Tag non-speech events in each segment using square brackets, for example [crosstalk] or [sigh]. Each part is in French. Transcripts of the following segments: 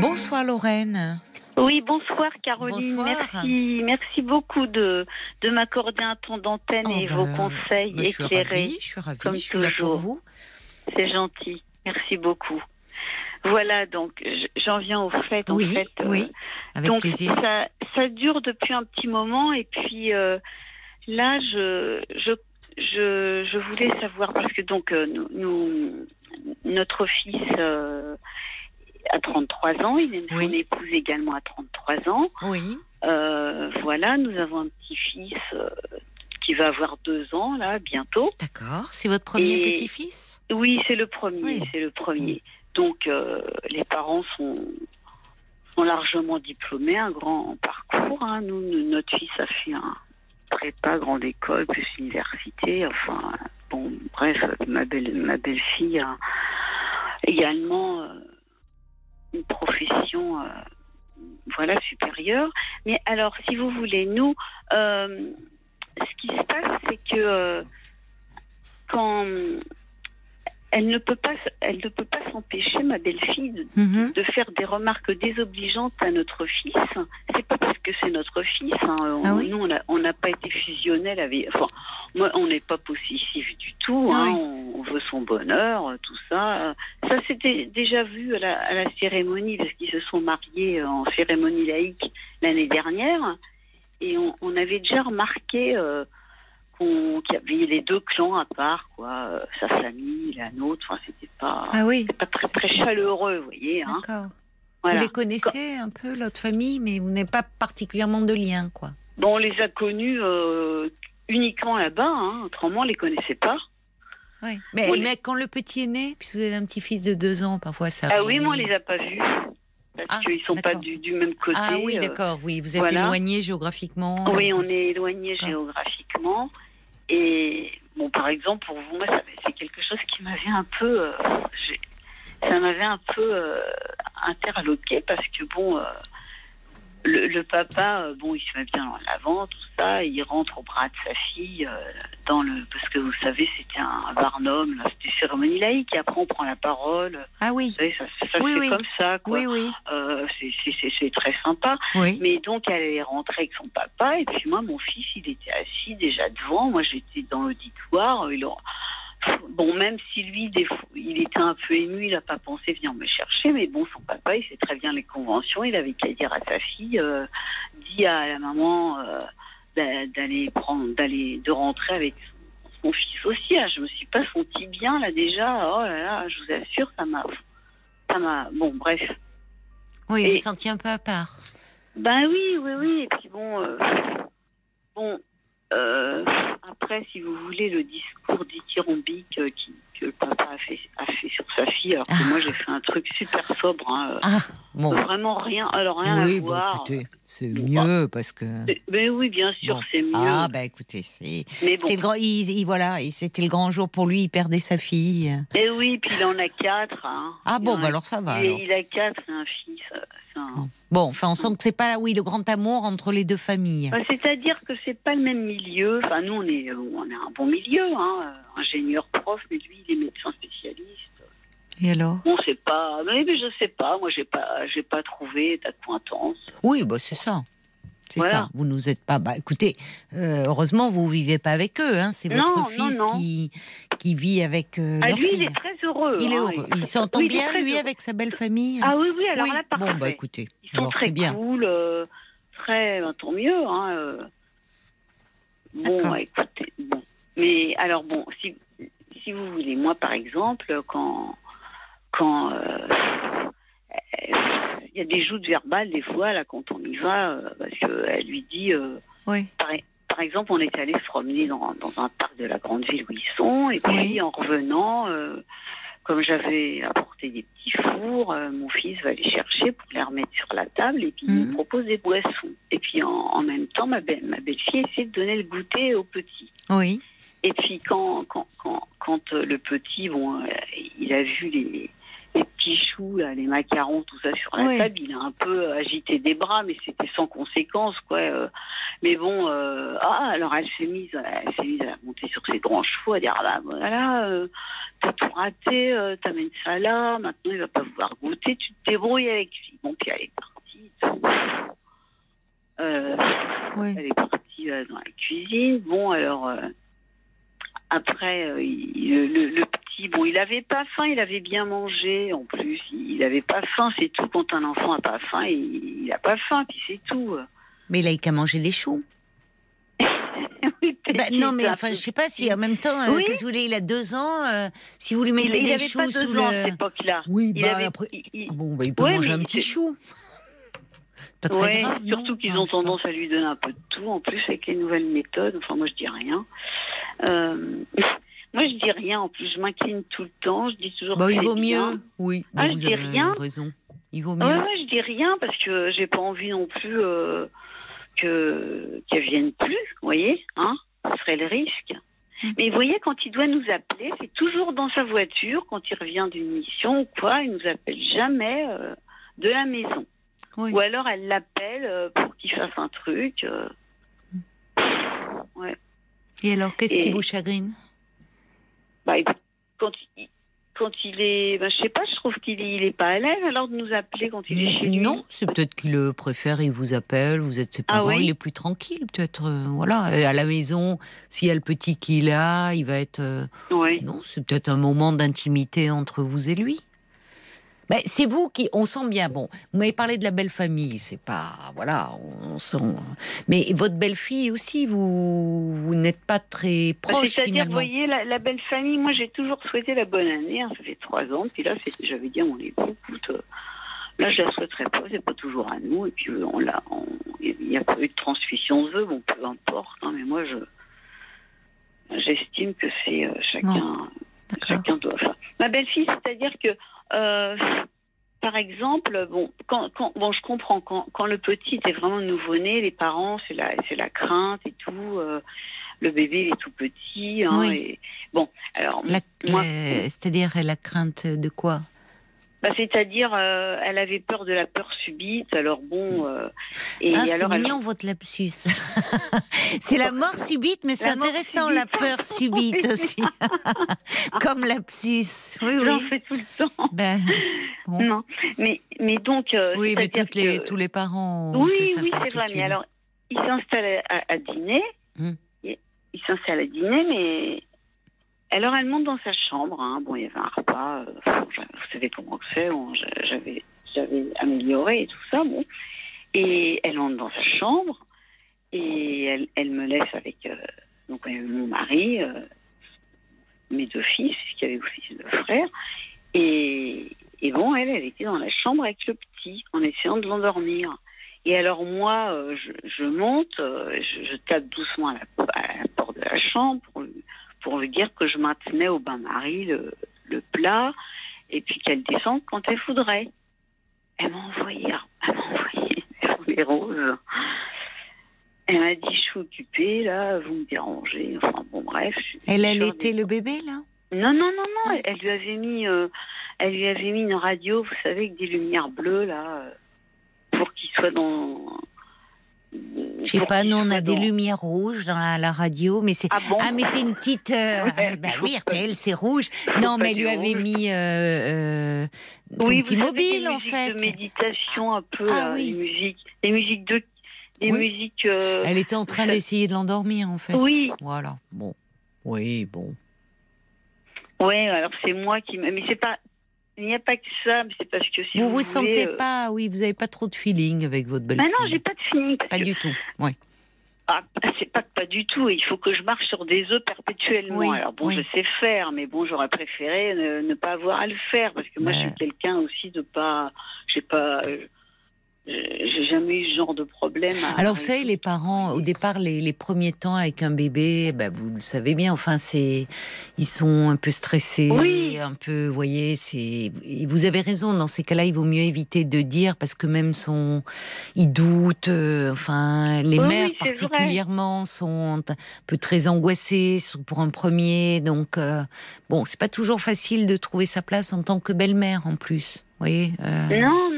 Bonsoir Lorraine. Oui, bonsoir Caroline. Bonsoir. Merci, merci beaucoup de, de m'accorder un temps d'antenne Oh et ben, vos conseils bah, je suis éclairés. ravie, je suis ravie, comme je suis là pour toujours. vous. C'est gentil. Merci beaucoup. Voilà, donc j'en viens au fait. En Oui, euh, oui, avec donc plaisir. ça, ça dure depuis un petit moment et puis euh, là, je, je, je, je voulais savoir parce que donc euh, nous- notre fils a 33 ans, il a Oui. son épouse également à 33 ans. Oui, Euh, voilà, nous avons un petit-fils euh, qui va avoir deux ans là bientôt. d'accord. C'est votre premier Et- petit-fils? Oui, c'est le premier, Oui. c'est le premier. Donc euh, les parents sont sont largement diplômés, un grand parcours. hein. Nous, nous- notre fils a fait un prépa grande école plus université. Enfin, bon, bref, ma belle ma belle a également une profession. euh, voilà, supérieure. Mais alors, si vous voulez, nous, euh, ce qui se passe, c'est que euh, quand elle ne peut pas, elle ne peut pas s'empêcher, ma belle-fille, de, Mhm. de faire des remarques désobligeantes à notre fils. C'est pas parce que c'est notre fils. hein. On- Ah oui Nous, on n'a pas été fusionnels avec. Enfin, moi, on n'est pas possessif du tout. Ah hein. oui. on, on veut son bonheur, tout ça. Ça s'était déjà vu à la, à la cérémonie parce qu'ils se sont mariés en cérémonie laïque l'année dernière, et on, on avait déjà remarqué. euh, qu'on- y avait les deux clans à part, quoi, euh, sa famille, la nôtre, enfin, c'était pas, Ah oui, pas très, très chaleureux, vous voyez. Hein. d'accord. Voilà. Vous les connaissez un peu, l'autre famille, mais vous n'avez pas particulièrement de lien, quoi. Bon, on les a connus euh, uniquement là-bas, hein. autrement on les connaissait pas. Oui. Mais, quand le petit est né, puisque vous avez un petit-fils de deux ans, parfois ça. Ah oui, moi on réunit- les a pas vus. Parce Ah, qu'ils sont pas du, du même côté. Ah oui, euh, d'accord, oui. Vous êtes voilà. éloigné géographiquement. Oui, on est éloigné géographiquement. Et bon, par exemple, pour vous, moi, c'est quelque chose qui m'avait un peu, euh, ça m'avait un peu euh, interloqué parce que bon, euh, le, le papa, euh, bon, il se met bien en avant, tout ça, il rentre au bras de sa fille euh, dans le, parce que vous savez, c'était un barnum, c'était cérémonie laïque. Et après, on prend la parole. Ah oui, Vous savez, ça, ça Oui, c'est oui. comme ça, quoi. oui, oui, Euh, c'est- très sympa. oui. Mais donc, elle est rentrée avec son papa, et puis moi, mon fils, il était assis déjà devant. Moi, j'étais dans l'auditoire. Il a- Bon, même si lui, des fois, il était un peu ému, il n'a pas pensé venir me chercher, mais bon, son papa, il sait très bien les conventions. Il avait qu'à dire à sa fille, euh, dit à la maman euh, d'a- d'aller prendre, d'aller, de rentrer avec son, fils aussi. Ah, je me suis pas senti bien là déjà. Oh là là, je vous assure, ça m'a, ça m'a. Bon, bref. Oui, Et- vous sentiez un peu à part. Ben oui, oui, oui. Et puis bon, euh, bon. euh, après, si vous voulez, le discours dithyrambique euh, qui, que le papa a fait, a fait sur sa fille, alors que moi j'ai fait un truc super sobre, hein, Ah, bon. vraiment rien, alors rien Oui, à bon, voir. écoutez, c'est mieux parce que. Mais- Mais oui, bien sûr, Bon. c'est mieux. Ah, bah écoutez, c'est. bon, grand, il, il- voilà, c'était le grand jour pour lui, il perdait sa fille. et oui, puis il en a quatre. Hein. Ah bon, a- bah alors ça va. il, alors. il a quatre et un fils. euh, un- Bon. Enfin, on sent que c'est pas, oui, le grand amour entre les deux familles. Bah, C'est-à-dire que c'est pas le même milieu. Enfin, nous, on est, on est un bon milieu, hein, ingénieur prof, mais lui, il est médecin spécialiste. Et alors On sait pas, mais, mais je sais pas. Moi, j'ai pas, j'ai pas trouvé d'acquaintance. Oui, bah c'est ça. C'est Voilà. ça. Vous nous êtes pas. Bah écoutez, euh, heureusement, vous vivez pas avec eux. Hein. C'est votre non, fils non. qui qui vit avec euh, Ah, leur lui, fille. il est très heureux. Il est hein, heureux. Il s'entend Oui, bien lui heureux. avec sa belle famille. Ah oui, oui. Alors oui. là, parfait. Bon, bah écoutez, Ils sont alors très bien. cool, euh, très, ben, tant mieux. Hein, euh. Bon, ouais, écoutez, bon. Mais alors bon, si, si vous voulez, moi par exemple, quand quand euh, il y a des joutes verbales des fois là quand on y va, euh, parce qu'elle lui dit. euh, Oui. par, par exemple, on est allé se promener dans, dans un parc de la grande ville où ils sont, et puis Oui. en revenant, euh, comme j'avais apporté des petits fours, euh, mon fils va les chercher pour les remettre sur la table, et puis il Mhm. me propose des boissons. Et puis en, en même temps, ma, belle, ma belle-fille essaie de donner le goûter aux petits. Oui. Et puis quand, quand, quand, quand euh, le petit, bon, euh, il a vu les, les petits choux, là, les macarons, tout ça sur la Oui. table, il a un peu agité des bras, mais c'était sans conséquence, quoi. Euh, Mais bon, euh, ah, alors elle s'est mise, elle s'est mise à monter sur ses grands chevaux, à dire ah bah voilà, euh, t'as tout raté, t'amènes ça là, maintenant il va pas pouvoir goûter, tu te débrouilles avec lui. Bon, puis elle est partie. Oui. Elle est partie dans la cuisine. Bon, alors après, euh, il- le, petit, bon, il avait pas faim, il avait bien mangé en plus. Il avait pas faim, c'est tout. Quand un enfant a pas faim, il, il a pas faim, puis c'est tout. Mais il a qu'à manger les choux. [laughs] Oui, Bah, non, mais enfin, je sais pas si en même temps, euh, Oui. qu'est-ce que vous voulez, il a deux ans, euh, si vous lui il, mettez il des avait choux pas deux sous ans à cette époque-là. Oui, Il bah avait, après. il- il- Bon, bah, il peut Ouais, manger un petit chou. Pas très Ouais, grave. non surtout qu'ils ont je pas. tendance à lui donner un peu de tout, en plus avec les nouvelles méthodes. Enfin, moi, je dis rien. Euh, [laughs] moi, je dis rien. En plus, je m'incline tout le temps. Je dis toujours. Bah, que il vaut bien. mieux. Oui, Ah, bah, je vous dis avez rien. raison. Il vaut mieux. Ouais, ouais, je dis rien parce que j'ai pas envie non plus euh, que qu'elle vienne plus. Vous voyez, hein Ce serait le risque. Mm. Mais vous voyez, quand il doit nous appeler, c'est toujours dans sa voiture, quand il revient d'une mission ou quoi, il nous appelle jamais euh, de la maison. Oui. Ou alors elle l'appelle euh, pour qu'il fasse un truc. euh. Et alors, qu'est-ce qui vous chagrine Bah, quand il, quand il est, bah, je sais pas, je trouve qu'il est, il est pas à l'aise alors de nous appeler quand il est chez lui. Non, c'est peut-être qu'il le préfère, il vous appelle, vous êtes ses Ah parents, oui il est plus tranquille, peut-être. euh, voilà, Et à la maison, s'il y a le petit qu'il a, il va être. euh, Oui. Non, c'est peut-être un moment d'intimité entre vous et lui. Ben, c'est vous qui, on sent bien. Bon, vous m'avez parlé de la belle famille, c'est pas, voilà, on sent. Mais votre belle fille aussi, vous, vous n'êtes pas très Bah, proche C'est-à-dire, vous voyez, la, la belle famille, moi j'ai toujours souhaité la bonne année, hein, ça fait trois ans, puis là j'avais dit à mon époux, écoute, euh, là je la souhaiterais pas, c'est pas toujours à nous, et puis euh, on l'a, il n'y a pas eu de transmission de vœux, bon peu importe, hein, mais moi je j'estime que c'est euh, chacun, chacun doit faire. Ma belle-fille, c'est-à-dire que, euh, par exemple, bon, quand, quand, bon, je comprends, quand, quand le petit était vraiment nouveau-né, les parents, c'est la, c'est la crainte et tout. euh, le bébé il est tout petit. Hein, Oui. et, bon, alors, La- moi, la- C'est-à-dire la crainte de quoi? Bah, c'est-à-dire, euh, elle avait peur de la peur subite. Alors bon, euh, et Ah, c'est alors, elle- mignon votre lapsus. [laughs] c'est la mort subite, mais c'est intéressant la peur subite [laughs] aussi. [laughs] Comme lapsus. Oui, j'en oui. fais tout le temps. Ben, bon. Non, mais, mais donc. euh, Oui, mais toutes les, que- tous les parents ont Oui, oui, c'est vrai. Mais alors, il s'installe à, à dîner. Hmm. Il, il s'installe à dîner, mais alors elle monte dans sa chambre. hein. Bon, il y avait un repas. euh, vous savez comment c'est. on- j'a- J'avais, j'avais amélioré et tout ça. Bon, et elle monte dans sa chambre et elle, me laisse avec euh, donc euh, mon mari, mes deux fils, qui avaient aussi deux frères. Et, bon, elle, elle était dans la chambre avec le petit, en essayant de l'endormir. Et alors moi, je, monte, je, je tape doucement à la, à la porte de la chambre pour, lui- pour lui dire que je maintenais au bain-marie le, le plat et puis qu'elle descende quand elle voudrait. Elle m'a envoyé, elle m'a envoyé [laughs] sur les roses. Elle m'a dit, je suis occupée, là, vous me dérangez. Enfin, bon, bref. Elle allaitait le bébé, là? Non, non, non, non. Elle, elle lui avait mis, euh, elle lui avait mis une radio, vous savez, avec des lumières bleues là, euh, pour qu'il soit dans. Je sais pas, nous on a des lumières rouges dans la, la radio, mais c'est Ah bon ah mais c'est une petite euh, Ouais, bah oui RTL c'est rouge. [laughs] Non mais elle lui avait mis euh, euh, son Oui, petit vous mobile en fait. De méditation un peu, Ah là, oui. des musiques, de, Oui. musiques. euh, Elle était en train ça- d'essayer de l'endormir en fait. Oui, Voilà. Bon. Oui, bon. ouais. Alors c'est moi qui, mais c'est pas, il n'y a pas que ça, mais c'est parce que si vous vous, vous voulez, sentez euh, pas, oui, vous avez pas trop de feeling avec votre belle Bah non, j'ai pas de feeling. Pas que- du tout. Oui. Ah, c'est pas pas du tout. Il faut que je marche sur des œufs perpétuellement. Oui, Alors bon, oui. je sais faire, mais bon, j'aurais préféré ne, ne pas avoir à le faire parce que moi, Mais- je suis quelqu'un aussi de pas, j'ai pas, euh, j'ai jamais eu ce genre de problème. à- Alors, vous savez, les parents, au départ, les, les premiers temps avec un bébé, bah, vous le savez bien, enfin, c'est, ils sont un peu stressés, Oui. un peu, vous voyez, c'est, vous avez raison, dans ces cas-là, il vaut mieux éviter de dire, parce que même son, ils doutent, euh, enfin, les Oui, mères oui, vrai. particulièrement sont un peu très angoissées pour un premier, donc, euh, bon, c'est pas toujours facile de trouver sa place en tant que belle-mère, en plus, vous voyez. euh, non,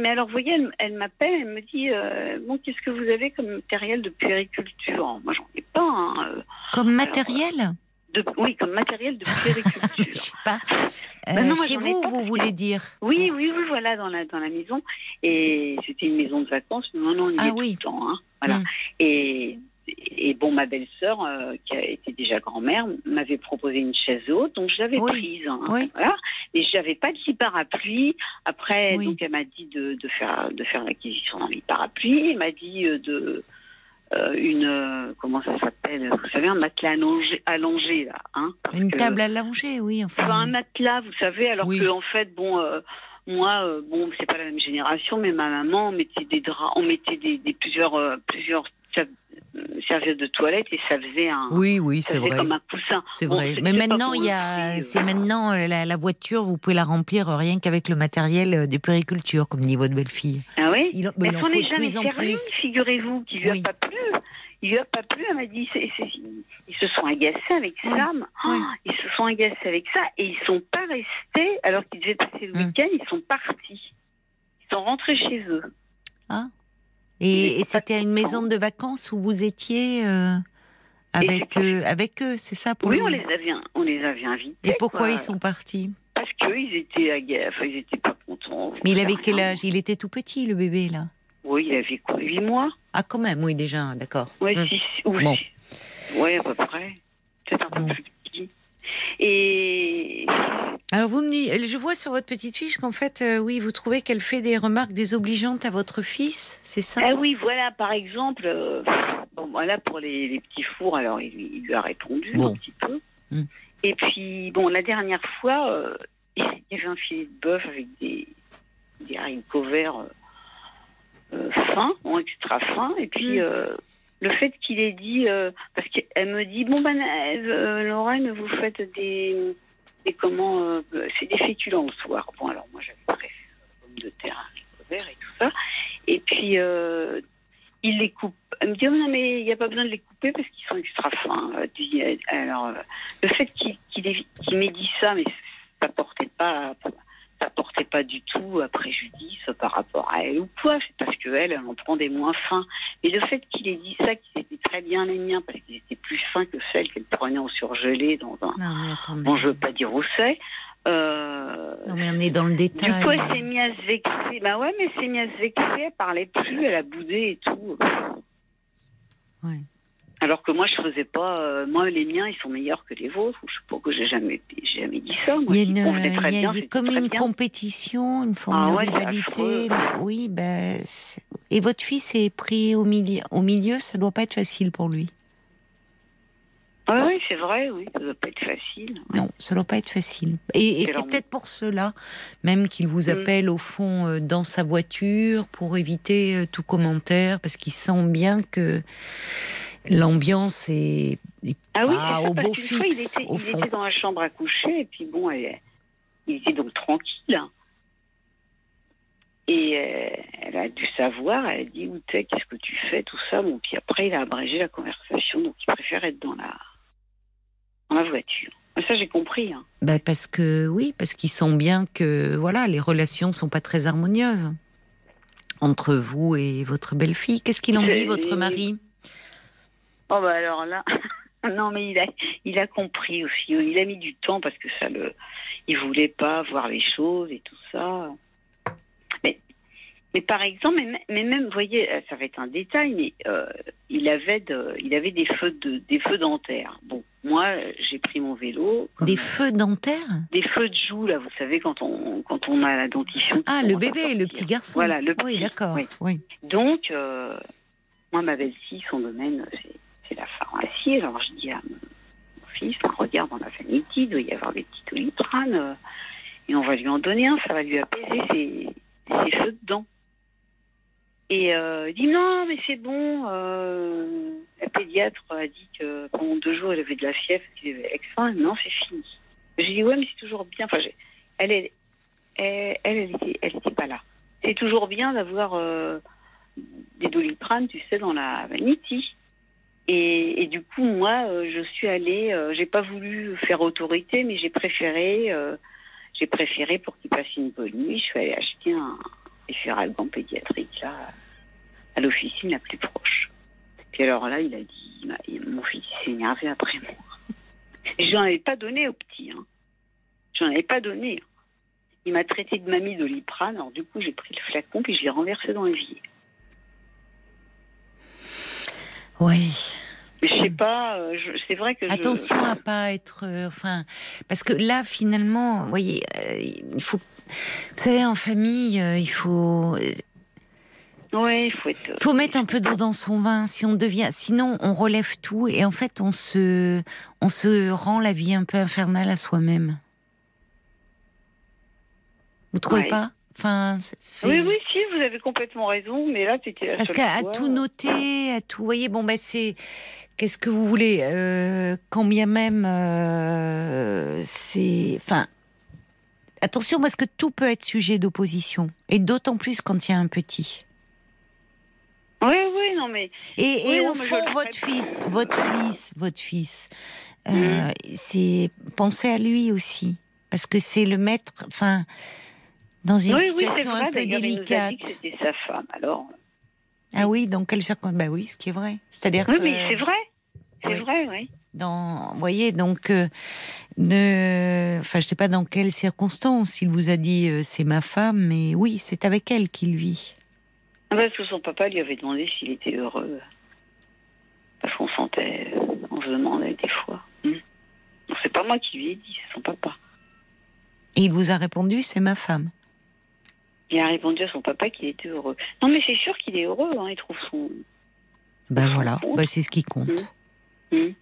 mais, alors, vous voyez, elle, elle m'appelle, elle me dit euh, Bon, qu'est-ce que vous avez comme matériel de puériculture? Moi, j'en ai pas. hein, euh, Comme matériel? de, oui, comme matériel de [laughs] Je puériculture. sais pas. Euh, Bah non, moi, chez vous, pas vous voulez dire? Oui, oui, oui, voilà, dans la, dans la maison. Et c'était une maison de vacances. mais Maintenant, on y Ah est oui. tout le temps. Hein, voilà. Mm. Et, et bon, ma belle-sœur, euh, qui a été déjà grand-mère, m'avait proposé une chaise haute, donc je l'avais Oui. prise. hein, Oui. Voilà. Et j'avais pas de lit parapluie. Après, Oui. donc elle m'a dit de, de faire de faire l'acquisition d'un lit parapluie. Elle m'a dit euh, de euh, une euh, comment ça s'appelle Vous savez, un matelas allongé, allongé là, hein Une que- table langer, oui. Enfin, un matelas, vous savez, alors que en fait, bon, moi, euh, bon, c'est pas la même génération, mais ma maman, on mettait des draps, on mettait des, des plusieurs, euh, plusieurs euh, serviettes de toilette et ça faisait un, oui, oui, ça c'est vrai. comme un coussin. C'est Bon, vrai. Mais maintenant, il y a, prix, c'est euh. maintenant euh, la, la voiture, vous pouvez la remplir rien qu'avec le matériel euh, de périculture, comme dit votre belle-fille. Ah oui. Il, mais Elle il en s'en faut est de jamais plus. figurez-vous, qui lui Oui. a pas plu. Il lui a pas plu, elle m'a dit, ils se sont agacés avec Oui. ça. Oui. Oh, ils se sont agacés avec ça et ils sont pas restés, alors qu'ils devaient passer le Hum. week-end, ils sont partis. Ils sont rentrés chez eux. Et, et c'était à une maison de vacances où vous étiez euh, avec, euh, avec eux, c'est ça pour Oui, lui on les avait, on les avait invités. Et pourquoi quoi. ils sont partis? Parce qu'ils étaient aga- enfin, ils étaient pas contents. Mais il avait quel rien. âge? Il était tout petit, le bébé, là Oui, il avait quoi 8 mois? Ah, quand même, oui, déjà, d'accord. Hum. 6 ou Bon. six. Ouais, à peu près. Peut-être un peu Bon. plus. Et Alors, vous me dites, je vois sur votre petite fiche qu'en fait, euh, oui, vous trouvez qu'elle fait des remarques désobligeantes à votre fils, c'est ça? Ah oui, voilà, par exemple, euh, bon, voilà pour les, les petits fours. Alors, il, lui- il lui a répondu Bon. un petit peu. Hum. Et puis, bon, la dernière fois, euh, [laughs] il y avait un filet de bœuf avec des, des haricots verts fins, bon, extra fins. Et puis, Hum. Euh, le fait qu'il ait dit, euh, parce qu'elle me dit, bon ben, euh, Lorraine, vous faites des, comment, euh, c'est des féculents le soir. Bon, alors moi j'avais préféré pommes de terre, haricots verts et tout ça. Et puis euh, il les coupe. Elle me dit, oh, non mais il n'y a pas besoin de les couper parce qu'ils sont extra fins. Euh, Alors euh, le fait qu'il qu'il ait- qu'il m'ait dit ça, mais ça portait pas. Pas du tout à préjudice par rapport à elle ou quoi. C'est parce que elle, en prend des moins fins. Et le fait qu'il ait dit ça, qu'ils étaient très bien les miens, parce qu'ils étaient plus fins que celles qu'elle prenait en surgelé dans un. Non, mais attendez. Bon, je veux pas dire où c'est. Euh, Non, mais on est dans le du détail. coup, elle s'est mise à se vexer. Bah ouais, mais elle s'est mise à se vexer. Elle parlait plus, elle a boudé et tout. Ouais. Alors que moi, je faisais pas. euh, moi, les miens, ils sont meilleurs que les vôtres. Je sais pas que j'ai jamais, jamais dit ça. Moi, Il y a, une, y a- bien, comme une bien. compétition, une forme Ah de ouais, rivalité. mais oui, ben, et votre fils est pris au milieu, au milieu, ça doit pas être facile pour lui. Ouais, oui, c'est vrai. Oui, ça doit pas être facile. ouais. Non, ça doit pas être facile. Et, et C'est peut-être pour cela, même qu'il vous Mm. appelle au fond euh, dans sa voiture pour éviter euh, tout commentaire, parce qu'il sent bien que l'ambiance est, est Ah oui, pas ça, [laughs] au parce beau qu'une fois, il était, au il fond. était dans la chambre à coucher, et puis bon, elle- il était donc tranquille. hein. Et euh, elle a dû savoir, elle a dit où t'es, qu'est-ce que tu fais, tout ça? Bon, puis après, il a abrégé la conversation, donc il préfère être dans la, dans la voiture. Ça, j'ai compris. hein. Ben, parce que oui, parce qu'ils sentent bien que voilà, les relations sont pas très harmonieuses entre vous et votre belle-fille. Qu'est-ce qu'il en dit, votre mari? Oh bah alors là, [laughs] non mais il a, il a compris aussi. Il a mis du temps parce que ça le, il voulait pas voir les choses et tout ça. Mais, mais par exemple, mais, même, vous voyez, euh, ça va être un détail, mais euh, il avait, de, il avait des feux de, des feux dentaires. Bon, moi, j'ai pris mon vélo. Des feux dentaires? Des feux de joue là, vous savez quand on, quand on a la dentition. Ah, le bébé, le petit garçon. Voilà, le Oui, petit, d'accord. oui. Oui. Donc, euh, moi, ma belle-fille, son domaine, c'est, la pharmacie. Alors, je dis à mon fils, regarde dans la vanity, il doit y avoir des petits doliprane, euh, et on va lui en donner un, ça va lui apaiser ses, ses feux de dents. Et euh, il dit non, mais c'est bon. euh, la pédiatre a dit que pendant deux jours, il avait de la fièvre, qu'il avait extra. Non, c'est fini. J'ai dit ouais, mais c'est toujours bien. Enfin, elle, elle, elle, elle, elle était, elle était pas là. C'est toujours bien d'avoir des doliprane, tu sais, dans la vanity. Et, du coup, moi, euh, je suis allée, euh, j'ai pas voulu faire autorité, mais j'ai préféré, euh, j'ai préféré pour qu'il passe une bonne nuit, je suis allée acheter un, référale en pédiatrique, là, à l'officine la plus proche. Puis alors là, il a dit, mon fils s'est énervé après moi. Et je n'en avais pas donné au petit. Hein. Je n'en avais pas donné. Il m'a traité de mamie doliprane, alors du coup, j'ai pris le flacon puis je l'ai renversé dans l'évier. Oui. Mais je sais pas, euh, c'est vrai que. Attention à pas être. Euh, enfin, parce que là, finalement, vous voyez, euh, il faut. Vous savez, en famille, il faut. Oui, il faut être. faut mettre un peu d'eau dans son vin. Si on devient, sinon, on relève tout et en fait, on se, on se rend la vie un peu infernale à soi-même. Vous trouvez pas? Enfin, Oui, oui, si, vous avez complètement raison, mais là, c'était Parce qu'à tout noter, à tout, voyez, bon, ben c'est. Qu'est-ce que vous voulez euh, Quand bien même, euh, c'est. Enfin, attention, parce que tout peut être sujet d'opposition, et d'autant plus quand il y a un petit. Oui, oui, non, mais. Et, au fond, votre fils, votre fils, votre fils, euh, mm. c'est penser à lui aussi, parce que c'est le maître. Enfin dans une situation un peu délicate. C'était sa femme, alors. Ah oui, dans quelles circonstances Bah oui, ce qui est vrai. C'est-à-dire oui, que. Oui, c'est vrai. C'est vrai, oui. Dans, vous voyez, donc, euh, ne, enfin, je sais pas dans quelles circonstances il vous a dit euh, c'est ma femme, mais oui, c'est avec elle qu'il vit. Ah parce que son papa lui avait demandé s'il était heureux. Parce qu'on sentait, on se demandait des fois. Hmm. C'est pas moi qui lui ai dit, c'est son papa. Et il vous a répondu c'est ma femme. Il a répondu à son papa qu'il était heureux. Non, mais c'est sûr qu'il est heureux. Hein, il trouve son. Ben voilà, ben c'est ce qui compte. Mmh. Mmh.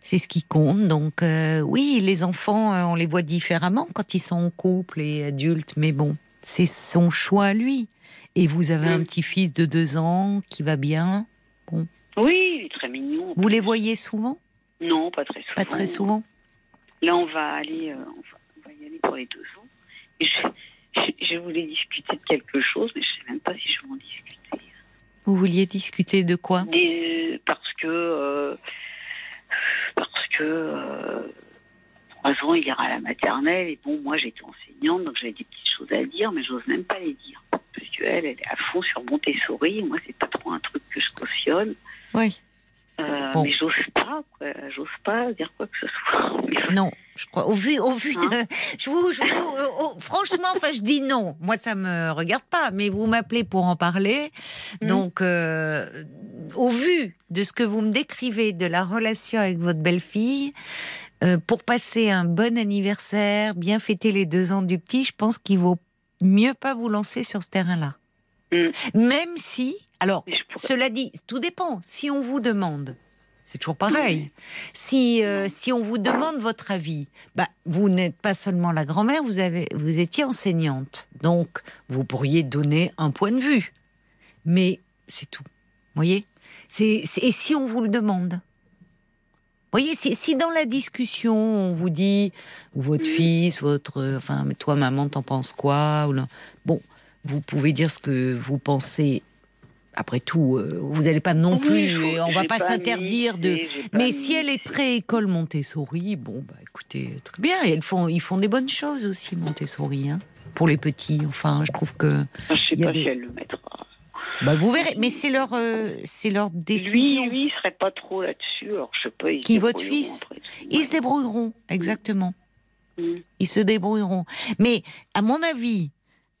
C'est ce qui compte. Donc, euh, oui, les enfants, euh, on les voit différemment quand ils sont en couple et adultes, mais bon, c'est son choix à lui. Et vous avez un mmh. petit-fils de deux ans qui va bien. Bon. Oui, il est très mignon. Vous les voyez souvent? Non, pas très souvent. Pas très souvent. Là, on va aller, euh, on, va, y aller pour les deux ans. Et je, [laughs] je, voulais discuter de quelque chose, mais je ne sais même pas si je veux en discuter. Vous vouliez discuter de quoi? Parce que. Euh, parce que. Euh, trois ans, il ira à la maternelle, et bon, moi j'étais enseignante, donc j'avais des petites choses à dire, mais j'ose même pas les dire. Parce qu'elle, elle est à fond sur Montessori, et moi, c'est pas trop un truc que je cautionne. Oui. Euh, mais j'ose pas, j'ose pas dire quoi que ce soit. [laughs] Non, je crois. Au vu, au vu hein de, [laughs] je vous, je vous franchement, enfin, je dis non. Moi, ça me regarde pas, mais vous m'appelez pour en parler. Mmh. Donc, euh, au vu de ce que vous me décrivez de la relation avec votre belle-fille, euh, pour passer un bon anniversaire, bien fêter les deux ans du petit, je pense qu'il vaut mieux pas vous lancer sur ce terrain-là. Mmh. Même si, alors, cela dit, tout dépend. Si on vous demande, c'est toujours pareil. Si, euh, si on vous demande votre avis, bah, vous n'êtes pas seulement la grand-mère, vous, avez, vous étiez enseignante. Donc, vous pourriez donner un point de vue. Mais c'est tout. Vous voyez? C'est, Et si on vous le demande? Vous voyez, si, si, dans la discussion on vous dit, ou votre fils, votre, enfin, mais toi maman, t'en penses quoi ou Bon, vous pouvez dire ce que vous pensez après tout, euh, vous n'allez pas non plus, on va pas, s'interdire de. Mais si elle est très école Montessori, bon, bah écoutez, très bien. Et elles font, ils font des bonnes choses aussi Montessori, hein, pour les petits. Enfin, je trouve que. Je sais pas si elle le mettra. Bah, vous verrez, mais c'est leur, euh, c'est leur décision. Lui, lui, il serait pas trop là-dessus. Alors, je sais pas. Qui votre fils Ils se débrouilleront, exactement. Mm. Ils se débrouilleront. Mais à mon avis,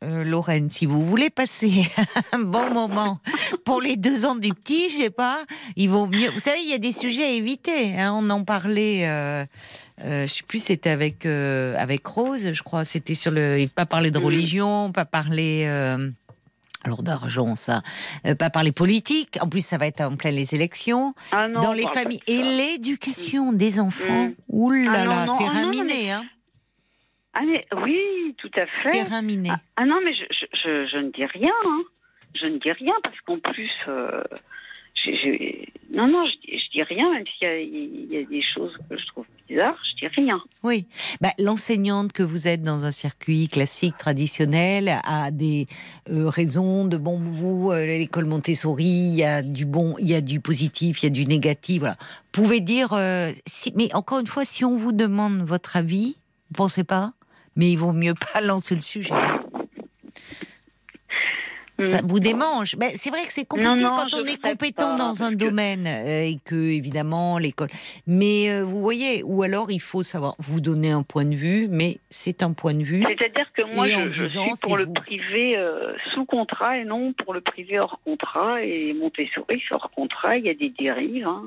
euh, Lorraine, si vous voulez passer [laughs] un bon moment pour les deux ans du petit, je sais pas, il vaut mieux. Vous savez, il y a des sujets à éviter. Hein. on en parlait. Euh, euh, je sais plus, c'était avec euh, avec Rose, je crois. C'était sur le, pas parler de religion, pas parler. alors d'argent, ça, pas parler politique. En plus, ça va être en plein les élections, ah dans les familles et l'éducation des enfants. Mm. Ouh là ah là, terminé, hein. Ah mais oui, tout à fait. Terrain miné. Ah, ah, non, mais je, je, je, ne dis rien. Hein. Je ne dis rien parce qu'en plus, euh, non, non, je, je, dis rien, même s'il y, y, a des choses que je trouve bizarres, je dis rien. Oui, bah, l'enseignante que vous êtes dans un circuit classique, traditionnel, a des euh, raisons de bon, vous, euh, l'école Montessori, il y a du bon, il y a du positif, il y a du négatif, voilà. Vous pouvez dire, si, mais encore une fois, si on vous demande votre avis, vous pensez pas? Mais il vaut mieux pas [laughs] lancer le sujet. Ça vous démange. Ben, c'est vrai que c'est compliqué Non, non, quand on est compétent pas, dans un domaine euh, et que, évidemment, l'école. Mais euh, vous voyez, ou alors il faut savoir vous donner un point de vue, mais c'est un point de vue. C'est-à-dire que moi, je, je disant, suis pour le vous. privé euh, sous contrat et non pour le privé hors contrat. Et Montessori, hors contrat. Il y a des dérives. hein.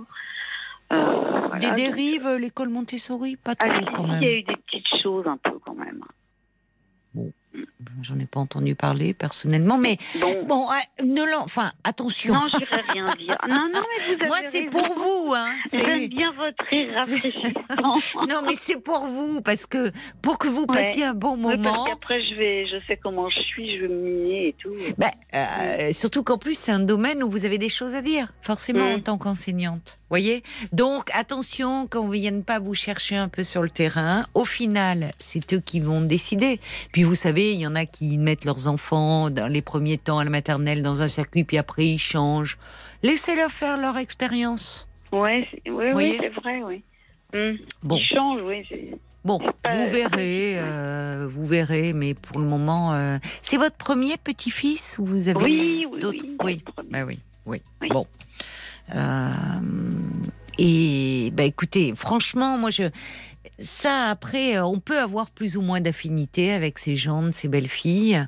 Voilà, Des donc- dérives, l'école Montessori? Pas trop Ah, si, quand même. il y a eu des petites choses un peu quand même. J'en ai pas entendu parler personnellement, mais Bon, bon, euh, ne l'en. Enfin, attention. non, je n'irai rien dire. Non, non, mais vous avez Moi, c'est raison. pour vous, hein. J'aime C'est. bien votre rire [laughs] rafraîchissant. [laughs] Non, mais c'est pour vous, parce que pour que vous Ouais. passiez un bon moment. qu'après, je vais, je sais comment je suis, je vais me miner et tout. Euh, surtout qu'en plus, c'est un domaine où vous avez des choses à dire, forcément, Mm. en tant qu'enseignante. Voyez Donc, attention qu'on ne vienne pas vous chercher un peu sur le terrain. Au final, c'est eux qui vont décider. Puis, vous savez, il y en a qui mettent leurs enfants dans les premiers temps à la maternelle dans un circuit, puis après, ils changent. Laissez-leur faire leur expérience. Ouais, Voyez oui, c'est vrai, oui. Hum, Bon. Il change, oui. Bon, pas- vous verrez, euh, vous verrez, mais pour le moment, euh, c'est votre premier petit-fils ou vous avez Oui, oui, d'autres oui, Oui, le premier. bah oui, oui. Oui. Bon. Euh, et bah écoutez, franchement, moi je ça après, euh, on peut avoir plus ou moins d'affinité avec ces gens, ces belles filles.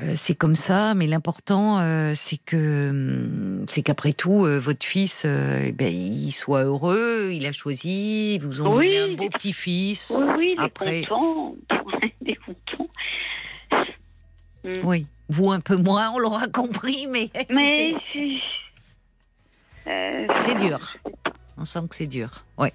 Euh, c'est comme ça, mais l'important, euh, c'est que hum, c'est qu'après tout, euh, votre fils, eh ben, il soit heureux, il a choisi, vous ont Oui. un beau petit-fils. Oui, oui, il Après- est content. [laughs] il est content. Oui, vous un peu moins, on l'aura compris, mais, Mais [laughs] c'est dur. On sent que c'est dur. Ouais.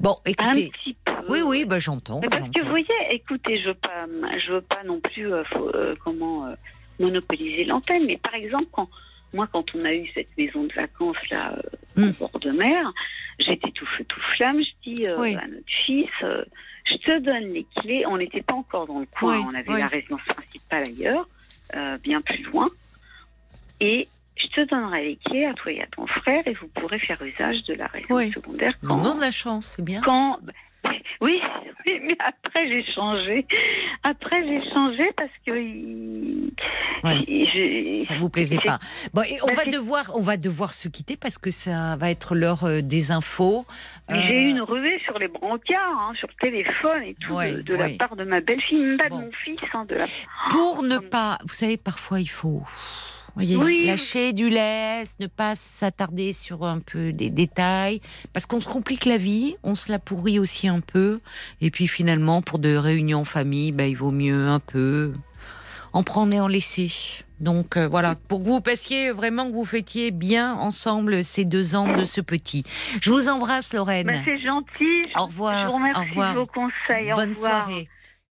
Bon, Un écoutez. petit peu. Oui, oui, bah j'entends. Parce que vous voyez, écoutez, je veux pas, je veux pas non plus euh, euh, comment euh, monopoliser l'antenne, mais par exemple, quand moi, quand on a eu cette maison de vacances là, euh, Mm. en bord de mer, j'étais tout feu tout flamme. Je dis Oui. à notre fils, je te donne les clés. On n'était pas encore dans le coin, Oui, on avait oui. la résidence principale ailleurs, bien plus loin, et je te donnerai les clés à toi et à ton frère, et vous pourrez faire usage de la résidence Oui. secondaire quand, ont de la chance, c'est bien. quand oui, [laughs] oui, mais après j'ai changé. Après j'ai changé parce que Ouais. j'ai- Ça vous plaisait pas. Bon, et on Bah, va devoir, on va devoir se quitter parce que ça va être l'heure euh, des infos. Euh, J'ai eu une ruée sur les brancards, hein, sur le téléphone et tout, Ouais, de, de ouais. la part de ma belle-fille, même pas Bon. de mon fils. hein, de la... Pour ne Comme- pas, vous savez, parfois il faut, voyez, Oui. lâcher du lest, ne pas s'attarder sur un peu des détails, parce qu'on se complique la vie, on se la pourrit aussi un peu, et puis finalement, pour de réunions en famille, ben, il vaut mieux un peu en prendre et en laisser. Donc euh, voilà, pour que vous passiez vraiment que vous fêtiez bien ensemble ces deux ans de ce petit. Je vous embrasse, Lorraine. Bah, c'est gentil. Au revoir, Je vous remercie au revoir. de vos conseils. Au Bonne revoir. soirée.